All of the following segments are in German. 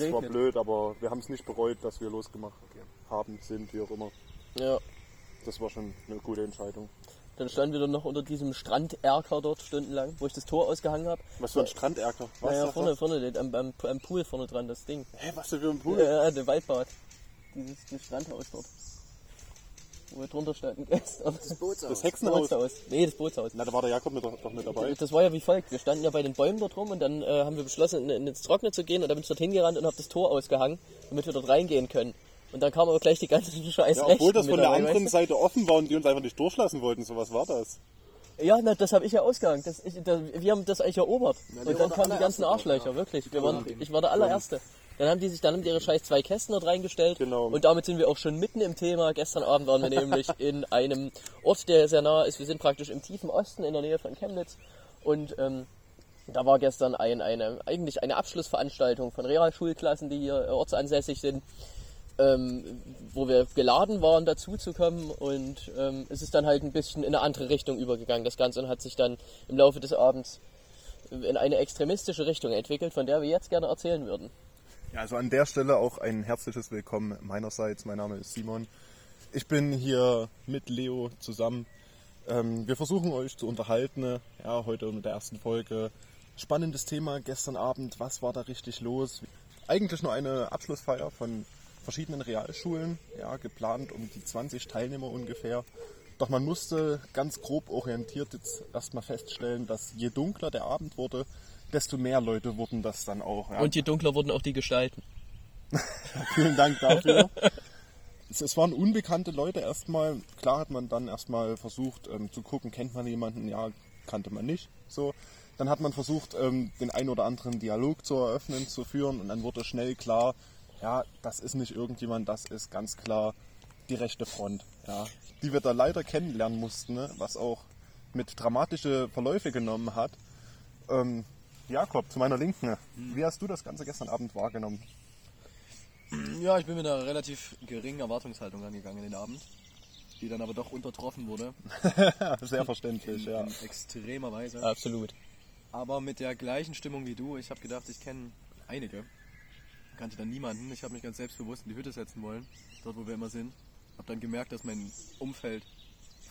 Ja, es war blöd, aber wir haben es nicht bereut, dass wir losgemacht haben, sind, wie auch immer. Ja. Das war schon eine gute Entscheidung. Dann standen wir dann noch unter diesem Stranderker dort stundenlang, wo ich das Tor ausgehangen habe. Was für ein Stranderker? Was Naja, vorne, das? vorne, den- am, am, am Pool vorne dran, das Ding. Hä, was denn für ein Pool? Ja, der Waldbad. Dieses Strandhaus dort. Wo wir drunter standen gestern. Das Bootshaus. Das Hexenhaus. Bootshaus. Nee, das Bootshaus. Na, da war der Jakob mit, doch mit dabei. Das war ja wie folgt. Wir standen ja bei den Bäumen dort rum und dann äh, haben wir beschlossen, in, ins Trockene zu gehen und dann bin ich dort hingerannt und habe das Tor ausgehangen, damit wir dort reingehen können. Und dann kam aber gleich die ganze Scheiß Ja, obwohl das von der anderen? Seite offen war und die uns einfach nicht durchlassen wollten. So was war das. Ja, na, das habe ich ja ausgehangen. Das, ich, das, wir haben das eigentlich erobert. die und dann kamen die ganzen Arschlöcher, ja. wirklich. Wir waren, ich war der allererste. Dann haben die sich, dann haben die ihre scheiß zwei Kästen dort reingestellt. Genau. Und damit sind wir auch schon mitten im Thema. Gestern Abend waren wir nämlich in einem Ort, der sehr nah ist. Wir sind praktisch im tiefen Osten in der Nähe von Chemnitz. Und ähm, da war gestern ein, eine, eigentlich eine Abschlussveranstaltung von Realschulklassen, die hier ortsansässig sind, ähm, wo wir geladen waren, dazu zu kommen. Und ähm, es ist dann halt ein bisschen in eine andere Richtung übergegangen, das Ganze, und hat sich dann im Laufe des Abends in eine extremistische Richtung entwickelt, von der wir jetzt gerne erzählen würden. Ja, also an der Stelle auch ein herzliches Willkommen meinerseits. Mein Name ist Simon. Ich bin hier mit Leo zusammen. Ähm, wir versuchen euch zu unterhalten. Ja, heute mit der ersten Folge. Spannendes Thema gestern Abend. Was war da richtig los? Eigentlich nur eine Abschlussfeier von verschiedenen Realschulen. Ja, geplant um die 20 Teilnehmer ungefähr. Doch man musste ganz grob orientiert jetzt erstmal feststellen, dass je dunkler der Abend wurde, desto mehr Leute wurden das dann auch. Ja. Und je dunkler wurden auch die Gestalten. Vielen Dank dafür. es, waren unbekannte Leute erstmal. Klar hat man dann erstmal versucht ähm, zu gucken, kennt man jemanden? Ja, kannte man nicht. So. Dann hat man versucht, ähm, den ein oder anderen Dialog zu eröffnen, zu führen und dann wurde schnell klar, ja, das ist nicht irgendjemand, das ist ganz klar die rechte Front. Ja, die wir da leider kennenlernen mussten, ne? was auch mit dramatische Verläufe genommen hat. Ähm, Jakob, zu meiner Linken, wie hast du das Ganze gestern Abend wahrgenommen? Ja, ich bin mit einer relativ geringen Erwartungshaltung angegangen in den Abend, die dann aber doch untertroffen wurde, Sehr verständlich, ja. in extremer Weise. Absolut. Aber mit der gleichen Stimmung wie du. Ich habe gedacht, ich kenne einige. Kannte dann niemanden. Ich habe mich ganz selbstbewusst in die Hütte setzen wollen, dort wo wir immer sind. Habe dann gemerkt, dass mein Umfeld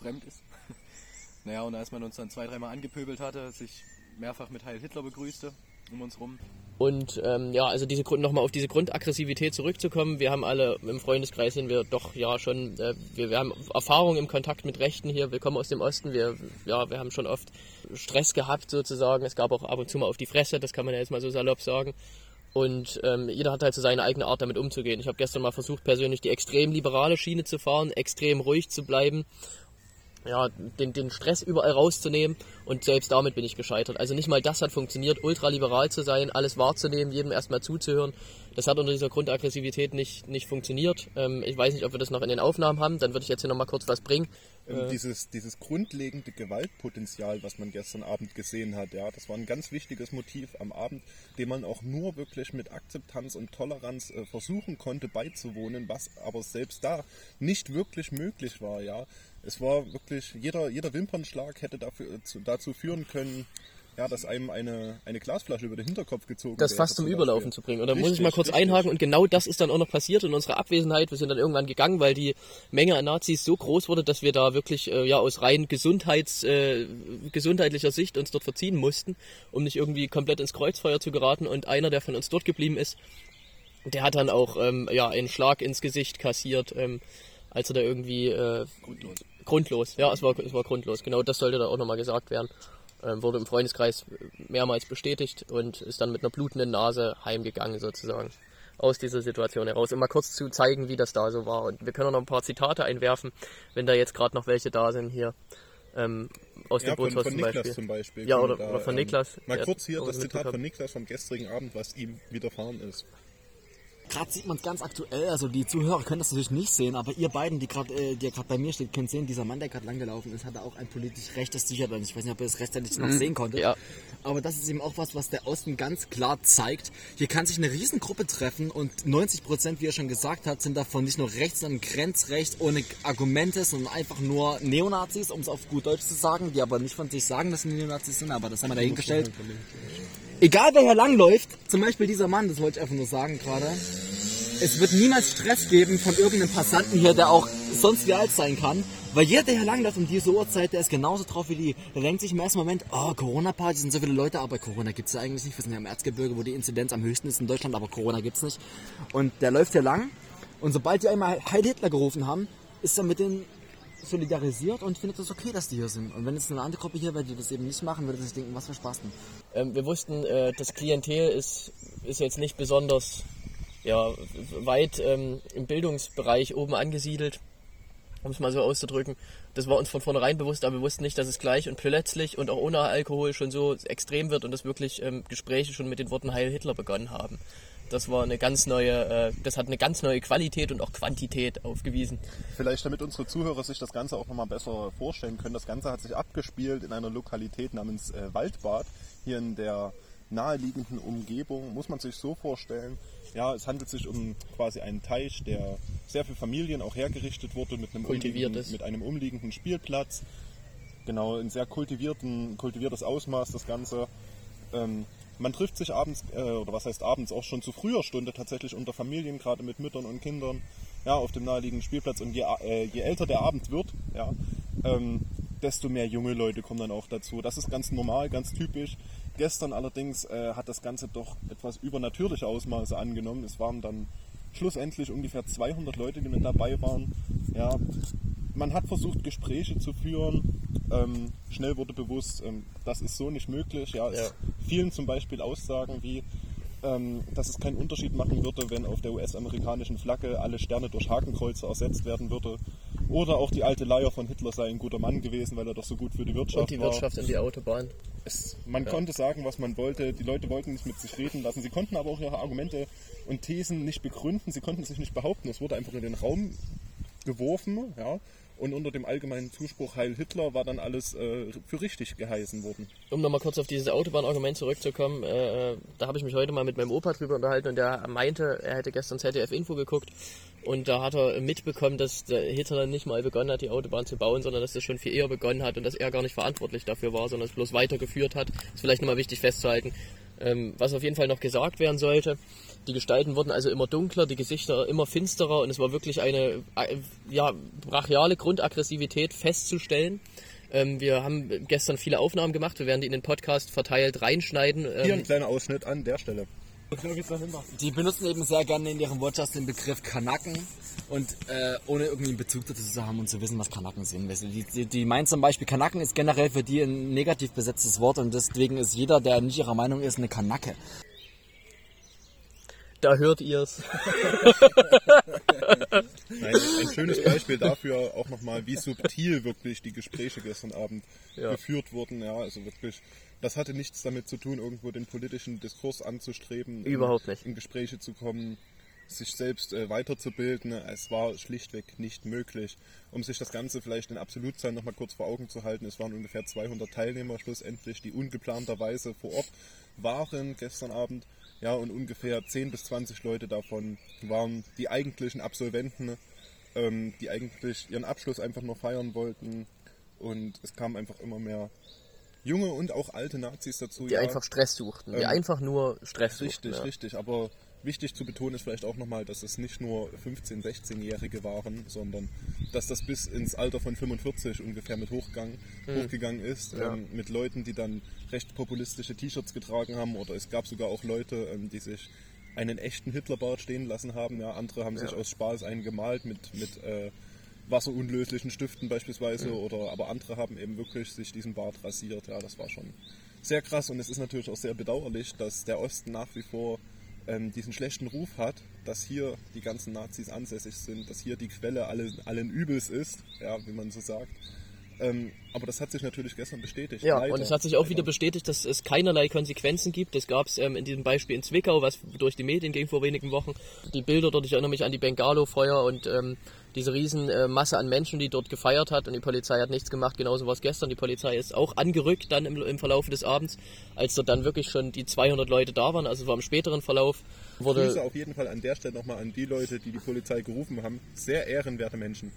fremd ist. naja, und als man uns dann zwei, dreimal angepöbelt hatte, sich mehrfach mit Heil Hitler begrüßte um uns rum. Und ähm, ja, also diese Grund nochmal auf diese Grundaggressivität zurückzukommen. Wir haben alle im Freundeskreis sind wir doch ja schon, äh, wir, wir haben Erfahrung im Kontakt mit Rechten hier. Wir kommen aus dem Osten. Wir ja, wir haben schon oft Stress gehabt sozusagen. Es gab auch ab und zu mal auf die Fresse. Das kann man ja jetzt mal so salopp sagen. Und ähm, jeder hat halt so seine eigene Art damit umzugehen. Ich habe gestern mal versucht, persönlich die extrem liberale Schiene zu fahren, extrem ruhig zu bleiben, ja, den, den Stress überall rauszunehmen und selbst damit bin ich gescheitert. Also nicht mal das hat funktioniert, ultraliberal zu sein, alles wahrzunehmen, jedem erstmal zuzuhören. Das hat unter dieser Grundaggressivität nicht, nicht funktioniert. Ähm, ich weiß nicht, ob wir das noch in den Aufnahmen haben, dann würde ich jetzt hier nochmal kurz was bringen. Ähm, dieses, dieses grundlegende Gewaltpotenzial, was man gestern Abend gesehen hat, ja, das war ein ganz wichtiges Motiv am Abend, dem man auch nur wirklich mit Akzeptanz und Toleranz äh, versuchen konnte beizuwohnen, was aber selbst da nicht wirklich möglich war, ja. Es war wirklich, jeder, jeder Wimpernschlag hätte dafür, äh, zu, dazu führen können, ja, dass einem eine, eine Glasflasche über den Hinterkopf gezogen das fast zum. Überlaufen zu bringen. Und da muss ich mal kurz richtig. einhaken und genau das ist dann auch noch passiert in unserer Abwesenheit. Wir sind dann irgendwann gegangen, weil die Menge an Nazis so groß wurde, dass wir da wirklich äh, ja aus rein Gesundheits, äh, gesundheitlicher Sicht uns dort verziehen mussten, um nicht irgendwie komplett ins Kreuzfeuer zu geraten. Und einer, der von uns dort geblieben ist, der hat dann auch ähm, ja einen Schlag ins Gesicht kassiert, ähm, als er da irgendwie äh, Grundlos. Grundlos, ja, es war, es war grundlos. Genau das sollte da auch nochmal gesagt werden. Ähm, wurde im Freundeskreis mehrmals bestätigt und ist dann mit einer blutenden Nase heimgegangen sozusagen. Aus dieser Situation heraus. Um mal kurz zu zeigen, wie das da so war. Und wir können auch noch ein paar Zitate einwerfen, wenn da jetzt gerade noch welche da sind hier. Ähm, aus Ja, dem von, von Niklas Beispiel. zum Beispiel. Ja, oder- wir oder von Niklas, Mal der kurz hier das Zitat von Niklas vom gestrigen Abend, was ihm widerfahren ist. Gerade sieht man es ganz aktuell, also die Zuhörer können das natürlich nicht sehen, aber ihr beiden, die gerade äh, die gerade bei mir steht, könnt sehen, dieser Mann, der gerade langgelaufen ist, hatte auch ein politisch rechtes T-Shirt an. Ich weiß nicht, ob ihr das rechtzeitig noch sehen konntet. Ja. Aber das ist eben auch was, was der Osten ganz klar zeigt. Hier kann sich eine Riesengruppe treffen und 90 Prozent, wie er schon gesagt hat, sind davon nicht nur rechts, sondern grenzrechts, ohne Argumente, sondern einfach nur Neonazis, um es auf gut Deutsch zu sagen, die aber nicht von sich sagen, dass sie Neonazis sind, aber das haben wir dahingestellt. Egal wer hier langläuft, zum Beispiel dieser Mann, das wollte ich einfach nur sagen gerade, es wird niemals Stress geben von irgendeinem Passanten hier, der auch sonst wie alt sein kann. Weil jeder, der hier langläuft um diese Uhrzeit, der ist genauso drauf wie die. Der denkt sich im ersten Moment, oh, Corona-Party sind so viele Leute, aber Corona gibt's ja eigentlich nicht. Wir sind ja im Erzgebirge, wo die Inzidenz am höchsten ist in Deutschland, aber Corona gibt's nicht. Und der läuft hier lang und sobald die einmal Heil Hitler gerufen haben, ist er mit denen solidarisiert und findet es okay, dass die hier sind. Und wenn es eine andere Gruppe hier wäre, die das eben nicht machen, würde sich denken, was für Spaß denn. Ähm, wir wussten, äh, das Klientel ist, ist jetzt nicht besonders ja, weit ähm, im Bildungsbereich oben angesiedelt, um es mal so auszudrücken. Das war uns von vornherein bewusst, aber wir wussten nicht, dass es gleich und plötzlich und auch ohne Alkohol schon so extrem wird und dass wirklich ähm, Gespräche schon mit den Worten Heil Hitler begonnen haben. Das war eine ganz neue, äh, das hat eine ganz neue Qualität und auch Quantität aufgewiesen. Vielleicht damit unsere Zuhörer sich das Ganze auch nochmal besser vorstellen können. Das Ganze hat sich abgespielt in einer Lokalität namens äh, Waldbad, hier in der naheliegenden Umgebung. Muss man sich so vorstellen, ja, es handelt sich um quasi einen Teich, der sehr für Familien auch hergerichtet wurde mit einem, umliegenden, mit einem umliegenden Spielplatz. Genau, ein sehr kultivierten, kultiviertes Ausmaß das Ganze. Ähm, man trifft sich abends, äh, oder was heißt abends, auch schon zu früher Stunde tatsächlich unter Familien, gerade mit Müttern und Kindern, ja, auf dem naheliegenden Spielplatz. Und je, äh, je älter der Abend wird, ja, ähm, desto mehr junge Leute kommen dann auch dazu. Das ist ganz normal, ganz typisch. Gestern allerdings äh, hat das Ganze doch etwas übernatürliche Ausmaße angenommen. Es waren dann schlussendlich ungefähr 200 Leute, die mit dabei waren. Ja, man hat versucht, Gespräche zu führen. Ähm, schnell wurde bewusst, ähm, das ist so nicht möglich. Ja, es. Fielen zum Beispiel Aussagen wie, ähm, dass es keinen Unterschied machen würde, wenn auf der US-amerikanischen Flagge alle Sterne durch Hakenkreuze ersetzt werden würde. Oder auch die alte Leier von Hitler sei ein guter Mann gewesen, weil er doch so gut für die Wirtschaft Und die war. Wirtschaft und die Autobahn. Es, man konnte sagen, was man wollte. Die Leute wollten nicht mit sich reden lassen. Sie konnten aber auch ihre Argumente und Thesen nicht begründen. Sie konnten sich nicht behaupten. Es wurde einfach in den Raum geworfen. Ja? Und unter dem allgemeinen Zuspruch Heil Hitler war dann alles äh, für richtig geheißen worden. Um nochmal kurz auf dieses Autobahnargument zurückzukommen, äh, da habe ich mich heute mal mit meinem Opa drüber unterhalten und der meinte, er hätte gestern ZDF-Info geguckt und da hat er mitbekommen, dass Hitler nicht mal begonnen hat, die Autobahn zu bauen, sondern dass das schon viel eher begonnen hat und dass er gar nicht verantwortlich dafür war, sondern es bloß weitergeführt hat. ist vielleicht nochmal wichtig festzuhalten. Ähm, was auf jeden Fall noch gesagt werden sollte, die Gestalten wurden also immer dunkler, die Gesichter immer finsterer und es war wirklich eine äh, ja, brachiale Grundaggressivität festzustellen. Ähm, wir haben gestern viele Aufnahmen gemacht, wir werden die in den Podcast verteilt reinschneiden. Hier ein Ähm, kleiner Ausschnitt an der Stelle. Die benutzen eben sehr gerne in ihrem Wortschatz den Begriff Kanaken und äh, ohne irgendwie einen Bezug dazu zu haben und zu wissen, was Kanaken sind. Die, die, die meinen zum Beispiel, Kanaken ist generell für die ein negativ besetztes Wort und deswegen ist jeder, der nicht ihrer Meinung ist, eine Kanake. Da hört ihr's. Nein, ein schönes Beispiel dafür auch nochmal, wie subtil wirklich die Gespräche gestern Abend Ja. geführt wurden. Ja, also wirklich, das hatte nichts damit zu tun, irgendwo den politischen Diskurs anzustreben, Überhaupt in, nicht. in Gespräche zu kommen, sich selbst äh, weiterzubilden. Es war schlichtweg nicht möglich. Um sich das Ganze vielleicht in Absolutzahlen nochmal kurz vor Augen zu halten, es waren ungefähr 200 Teilnehmer schlussendlich, die ungeplanterweise vor Ort waren gestern Abend. Ja, und ungefähr 10 bis 20 Leute davon waren die eigentlichen Absolventen, ähm, die eigentlich ihren Abschluss einfach nur feiern wollten. Und es kamen einfach immer mehr junge und auch alte Nazis dazu. Die einfach Stress suchten, die Ähm, einfach nur Stress Richtig, suchten. ja. richtig. Aber wichtig zu betonen ist vielleicht auch nochmal, dass es nicht nur 15-, 16-Jährige waren, sondern dass das bis ins Alter von 45 ungefähr mit hochgang, hochgegangen ist. Hm. Ja. Ähm, mit Leuten, die dann recht populistische T-Shirts getragen haben. Oder es gab sogar auch Leute, ähm, die sich einen echten Hitlerbart stehen lassen haben. Ja, andere haben sich Ja. aus Spaß einen gemalt mit, mit äh, wasserunlöslichen Stiften beispielsweise. Hm. Oder aber andere haben eben wirklich sich diesen Bart rasiert. Ja, das war schon sehr krass und es ist natürlich auch sehr bedauerlich, dass der Osten nach wie vor ähm, diesen schlechten Ruf hat, dass hier die ganzen Nazis ansässig sind, dass hier die Quelle alle, allen Übels ist, ja, wie man so sagt. Ähm, aber das hat sich natürlich gestern bestätigt. Ja, leider. und es hat sich auch Leider. wieder bestätigt, dass es keinerlei Konsequenzen gibt. Das gab es ähm, in diesem Beispiel in Zwickau, was durch die Medien ging vor wenigen Wochen. Die Bilder dort, ich erinnere mich an die Bengalo-Feuer und ähm, diese riesen äh, Masse an Menschen, die dort gefeiert hat und die Polizei hat nichts gemacht. Genauso war es gestern. Die Polizei ist auch angerückt dann im, im Verlauf des Abends, als dort dann wirklich schon die 200 Leute da waren. Also es war im späteren Verlauf. Grüße Wurde, auf jeden Fall an der Stelle nochmal an die Leute, die die Polizei gerufen haben. Sehr ehrenwerte Menschen.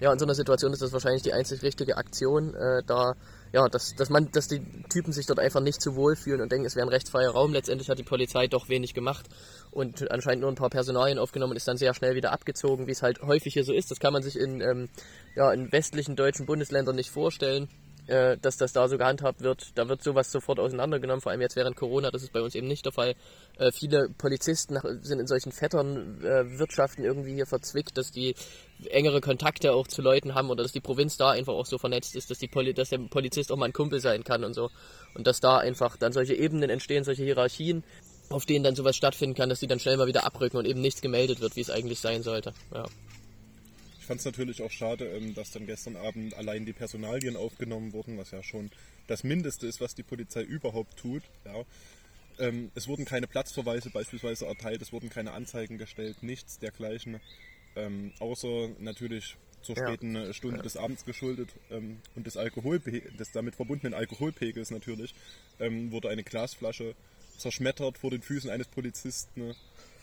Ja, in so einer Situation ist das wahrscheinlich die einzig richtige Aktion, äh, da ja, dass, dass man, dass die Typen sich dort einfach nicht zu wohl fühlen und denken, es wäre ein rechtsfreier Raum. Letztendlich hat die Polizei doch wenig gemacht und anscheinend nur ein paar Personalien aufgenommen und ist dann sehr schnell wieder abgezogen, wie es halt häufig hier so ist. Das kann man sich in, ähm, ja, in westlichen deutschen Bundesländern nicht vorstellen äh, dass das da so gehandhabt wird. Da wird sowas sofort auseinandergenommen, vor allem jetzt während Corona, das ist bei uns eben nicht der Fall. Äh, viele Polizisten sind in solchen Vetternwirtschaften äh, irgendwie hier verzwickt, dass die engere Kontakte auch zu Leuten haben oder dass die Provinz da einfach auch so vernetzt ist, dass, die Poli dass der Polizist auch mal ein Kumpel sein kann und so. Und dass da einfach dann solche Ebenen entstehen, solche Hierarchien, auf denen dann sowas stattfinden kann, dass die dann schnell mal wieder abrücken und eben nichts gemeldet wird, wie es eigentlich sein sollte. Ja. Ich fand es natürlich auch schade, ähm, dass dann gestern Abend allein die Personalien aufgenommen wurden, was ja schon das Mindeste ist, was die Polizei überhaupt tut. Ja. Ähm, es wurden keine Platzverweise beispielsweise erteilt, es wurden keine Anzeigen gestellt, nichts dergleichen. Ähm, außer natürlich zur späten ja. Stunde ja. des Abends geschuldet ähm, und des, Alkoholpe des damit verbundenen Alkoholpegels natürlich, ähm, wurde eine Glasflasche zerschmettert vor den Füßen eines Polizisten.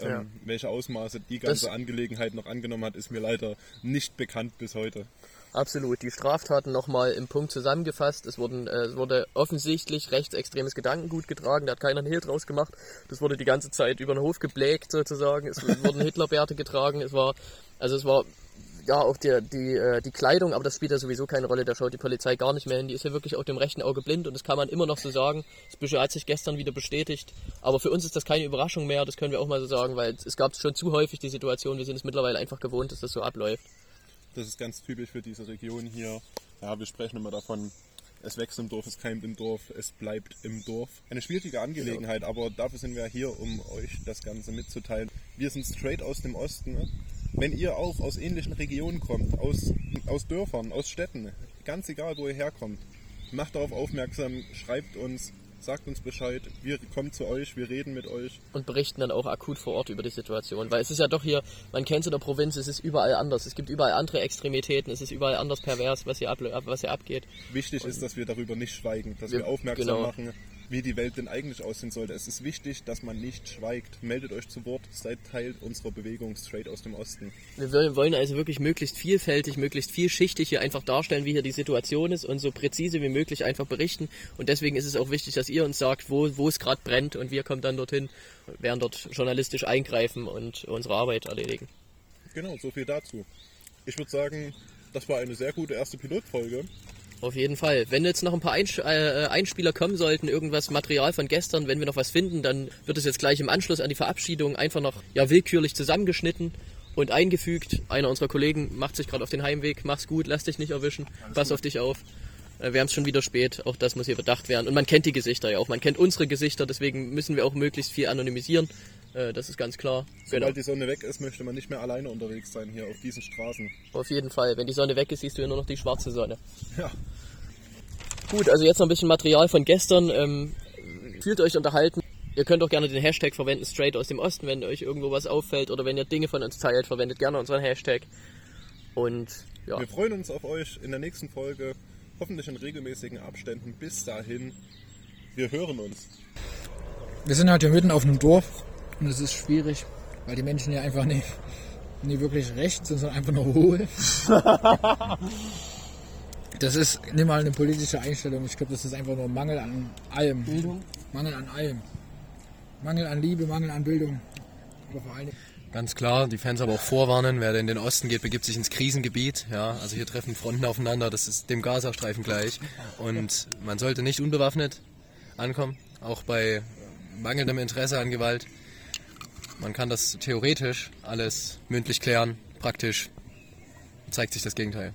Ja. Ähm, welche Ausmaße die ganze das Angelegenheit noch angenommen hat, ist mir leider nicht bekannt bis heute. Absolut. Die Straftaten nochmal im Punkt zusammengefasst. Es, wurden, äh, es wurde offensichtlich rechtsextremes Gedankengut getragen. Da hat keiner einen Hehl draus gemacht. Das wurde die ganze Zeit über den Hof geblägt sozusagen. Es wurden Hitlerbärte getragen. Es war, also es war ja, auch die, die, äh, die Kleidung, aber das spielt ja sowieso keine Rolle, da schaut die Polizei gar nicht mehr hin. Die ist ja wirklich auf dem rechten Auge blind und das kann man immer noch so sagen. Das hat sich gestern wieder bestätigt. Aber für uns ist das keine Überraschung mehr, das können wir auch mal so sagen, weil es gab schon zu häufig die Situation, wir sind es mittlerweile einfach gewohnt, dass das so abläuft. Das ist ganz typisch für diese Region hier. Ja, wir sprechen immer davon, es wächst im Dorf, es keimt im Dorf, es bleibt im Dorf. Eine schwierige Angelegenheit, aber dafür sind wir hier, um euch das Ganze mitzuteilen. Wir sind straight aus dem Osten. Wenn ihr auch aus ähnlichen Regionen kommt, aus, aus Dörfern, aus Städten, ganz egal wo ihr herkommt, macht darauf aufmerksam, schreibt uns, sagt uns Bescheid, wir kommen zu euch, wir reden mit euch. Und berichten dann auch akut vor Ort über die Situation. Weil es ist ja doch hier, man kennt es in der Provinz, es ist überall anders. Es gibt überall andere Extremitäten, es ist überall anders pervers, was hier, ab, was hier abgeht. Wichtig Und ist, dass wir darüber nicht schweigen, dass wir, wir aufmerksam genau. machen, wie die Welt denn eigentlich aussehen sollte. Es ist wichtig, dass man nicht schweigt. Meldet euch zu Wort, seid Teil unserer Bewegung straight aus dem Osten. Wir wollen also wirklich möglichst vielfältig, möglichst vielschichtig hier einfach darstellen, wie hier die Situation ist und so präzise wie möglich einfach berichten. Und deswegen ist es auch wichtig, dass ihr uns sagt, wo, wo es gerade brennt und wir kommen dann dorthin, werden dort journalistisch eingreifen und unsere Arbeit erledigen. Genau, so viel dazu. Ich würde sagen, das war eine sehr gute erste Pilotfolge. Auf jeden Fall. Wenn jetzt noch ein paar Einsp äh, Einspieler kommen sollten, irgendwas Material von gestern, wenn wir noch was finden, dann wird es jetzt gleich im Anschluss an die Verabschiedung einfach noch ja, willkürlich zusammengeschnitten und eingefügt. Einer unserer Kollegen macht sich gerade auf den Heimweg. Mach's gut, lass dich nicht erwischen. Alles Pass gut. auf dich auf. Äh, wir haben es schon wieder spät, auch das muss hier bedacht werden. Und man kennt die Gesichter ja auch, man kennt unsere Gesichter, deswegen müssen wir auch möglichst viel anonymisieren. Äh, das ist ganz klar. Sobald genau. die Sonne weg ist, möchte man nicht mehr alleine unterwegs sein hier auf diesen Straßen. Auf jeden Fall. Wenn die Sonne weg ist, siehst du ja nur noch die schwarze Sonne. Ja. Gut, also jetzt noch ein bisschen Material von gestern. Ähm, fühlt euch unterhalten. Ihr könnt auch gerne den Hashtag verwenden, straight aus dem Osten, wenn euch irgendwo was auffällt oder wenn ihr Dinge von uns teilt, verwendet gerne unseren Hashtag. Und ja. Wir freuen uns auf euch in der nächsten Folge, hoffentlich in regelmäßigen Abständen. Bis dahin, wir hören uns. Wir sind halt hier mitten auf einem Dorf und es ist schwierig, weil die Menschen hier einfach nicht, nicht wirklich recht sind, sondern einfach nur hohl. das ist nicht mal eine politische Einstellung. Ich glaube, das ist einfach nur Mangel an allem. Bildung? Mangel an allem. Mangel an Liebe, Mangel an Bildung. Aber vor allem. Ganz klar, die Fans aber auch vorwarnen, wer in den Osten geht, begibt sich ins Krisengebiet. Ja, also hier treffen Fronten aufeinander, das ist dem Gazastreifen gleich. Und man sollte nicht unbewaffnet ankommen, auch bei mangelndem Interesse an Gewalt. Man kann das theoretisch alles mündlich klären, praktisch zeigt sich das Gegenteil.